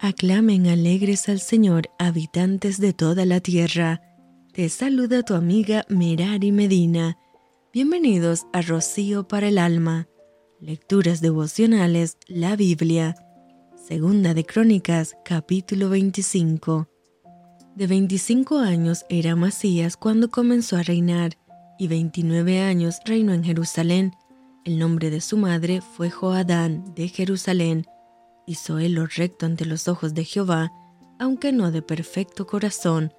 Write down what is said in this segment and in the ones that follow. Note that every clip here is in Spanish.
Aclamen alegres al Señor, habitantes de toda la tierra. Te saluda tu amiga Merari Medina. Bienvenidos a Rocío para el Alma. Lecturas devocionales, la Biblia. Segunda de Crónicas, capítulo 25. De 25 años era Masías cuando comenzó a reinar, y 29 años reinó en Jerusalén. El nombre de su madre fue Joadán de Jerusalén Hizo él lo recto ante los ojos de Jehová, aunque no de perfecto corazón.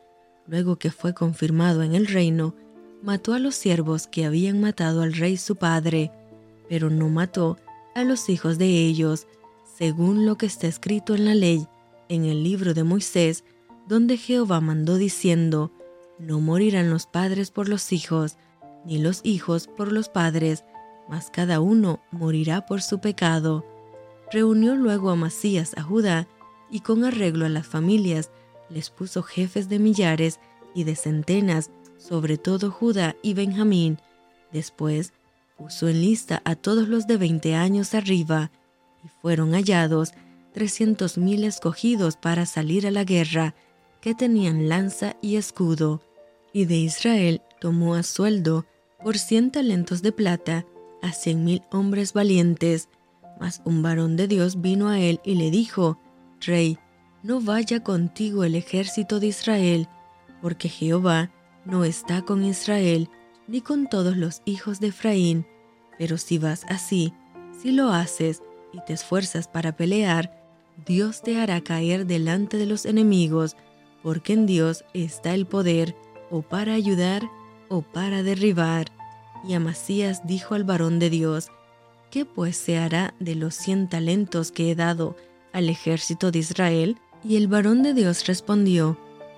Luego que fue confirmado en el reino, mató a los siervos que habían matado al rey su padre, pero no mató a los hijos de ellos, según lo que está escrito en la ley, en el libro de Moisés, donde Jehová mandó diciendo, No morirán los padres por los hijos, ni los hijos por los padres, mas cada uno morirá por su pecado reunió luego a Masías a Judá y con arreglo a las familias les puso jefes de millares y de centenas, sobre todo Judá y Benjamín. Después puso en lista a todos los de veinte años arriba, y fueron hallados trescientos mil escogidos para salir a la guerra, que tenían lanza y escudo. Y de Israel tomó a sueldo por cien talentos de plata a cien mil hombres valientes, mas un varón de Dios vino a él y le dijo, Rey, no vaya contigo el ejército de Israel, porque Jehová no está con Israel, ni con todos los hijos de Efraín. Pero si vas así, si lo haces y te esfuerzas para pelear, Dios te hará caer delante de los enemigos, porque en Dios está el poder, o para ayudar, o para derribar. Y Amasías dijo al varón de Dios, ¿Qué pues se hará de los cien talentos que he dado al ejército de Israel? Y el varón de Dios respondió,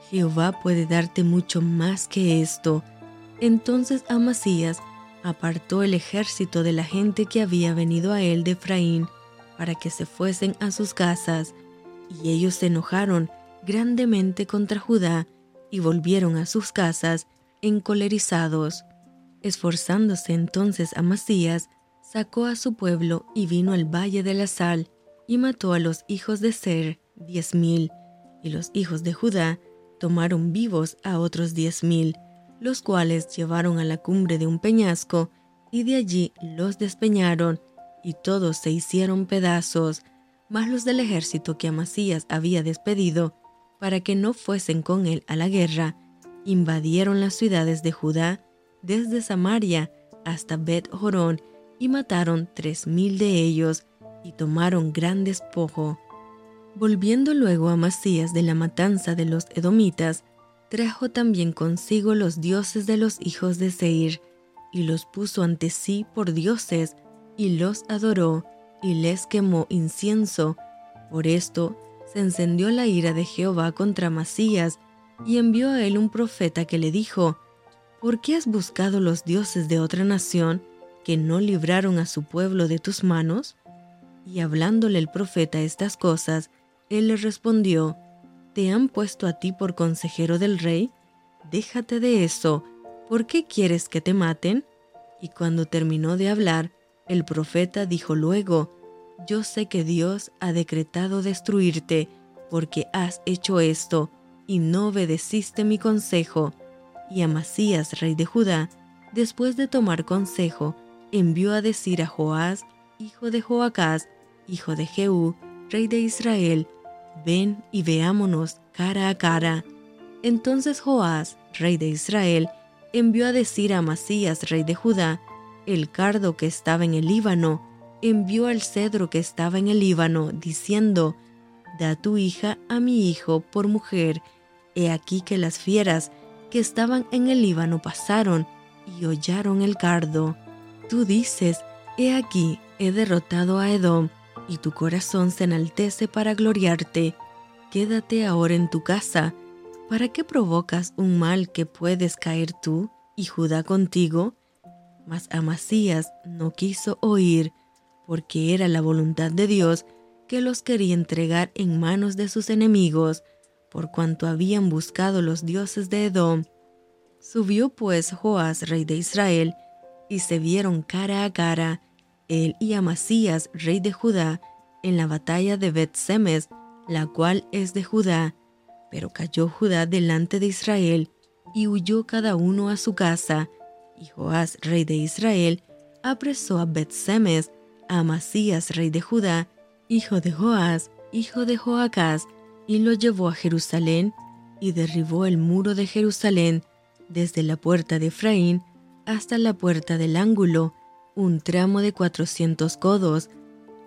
Jehová puede darte mucho más que esto. Entonces Amasías apartó el ejército de la gente que había venido a él de Efraín para que se fuesen a sus casas, y ellos se enojaron grandemente contra Judá y volvieron a sus casas encolerizados. Esforzándose entonces Amasías sacó a su pueblo y vino al valle de la sal, y mató a los hijos de Ser diez mil, y los hijos de Judá tomaron vivos a otros diez mil, los cuales llevaron a la cumbre de un peñasco, y de allí los despeñaron, y todos se hicieron pedazos, mas los del ejército que Amasías había despedido, para que no fuesen con él a la guerra, invadieron las ciudades de Judá, desde Samaria hasta Bet Jorón, y mataron tres mil de ellos y tomaron gran despojo. Volviendo luego a Masías de la matanza de los edomitas, trajo también consigo los dioses de los hijos de Seir, y los puso ante sí por dioses, y los adoró, y les quemó incienso. Por esto se encendió la ira de Jehová contra Masías, y envió a él un profeta que le dijo, ¿Por qué has buscado los dioses de otra nación que no libraron a su pueblo de tus manos? Y hablándole el profeta estas cosas, él le respondió, ¿Te han puesto a ti por consejero del rey? Déjate de eso, ¿por qué quieres que te maten? Y cuando terminó de hablar, el profeta dijo luego, Yo sé que Dios ha decretado destruirte, porque has hecho esto, y no obedeciste mi consejo. Y Amasías, rey de Judá, después de tomar consejo, envió a decir a Joás, hijo de Joacás, hijo de Jehú, rey de Israel, ven y veámonos cara a cara. Entonces Joás, rey de Israel, envió a decir a Amasías, rey de Judá, el cardo que estaba en el Líbano, envió al cedro que estaba en el Líbano, diciendo, Da tu hija a mi hijo por mujer. He aquí que las fieras que estaban en el Líbano pasaron y hollaron el cardo. Tú dices, He aquí, he derrotado a Edom, y tu corazón se enaltece para gloriarte. Quédate ahora en tu casa. ¿Para qué provocas un mal que puedes caer tú y Judá contigo? Mas Amasías no quiso oír, porque era la voluntad de Dios que los quería entregar en manos de sus enemigos, por cuanto habían buscado los dioses de Edom. Subió pues Joás, rey de Israel, y se vieron cara a cara, él y Amasías, rey de Judá, en la batalla de Bet-Semes, la cual es de Judá. Pero cayó Judá delante de Israel, y huyó cada uno a su casa. Y Joás, rey de Israel, apresó a Bet-Semes, a Amasías, rey de Judá, hijo de Joás, hijo de Joacás, y lo llevó a Jerusalén, y derribó el muro de Jerusalén, desde la puerta de Efraín hasta la puerta del ángulo, un tramo de cuatrocientos codos.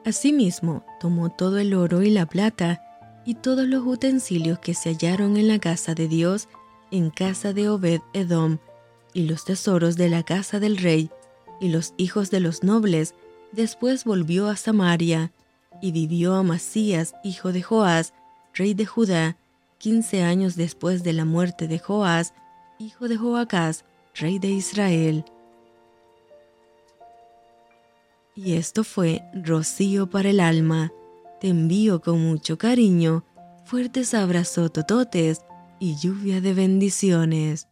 Asimismo, tomó todo el oro y la plata, y todos los utensilios que se hallaron en la casa de Dios, en casa de Obed Edom, y los tesoros de la casa del rey, y los hijos de los nobles. Después volvió a Samaria, y vivió Amasías, hijo de Joás, rey de Judá, quince años después de la muerte de Joás, hijo de Joacás, rey de Israel. Y esto fue Rocío para el alma. Te envío con mucho cariño, fuertes abrazos tototes y lluvia de bendiciones.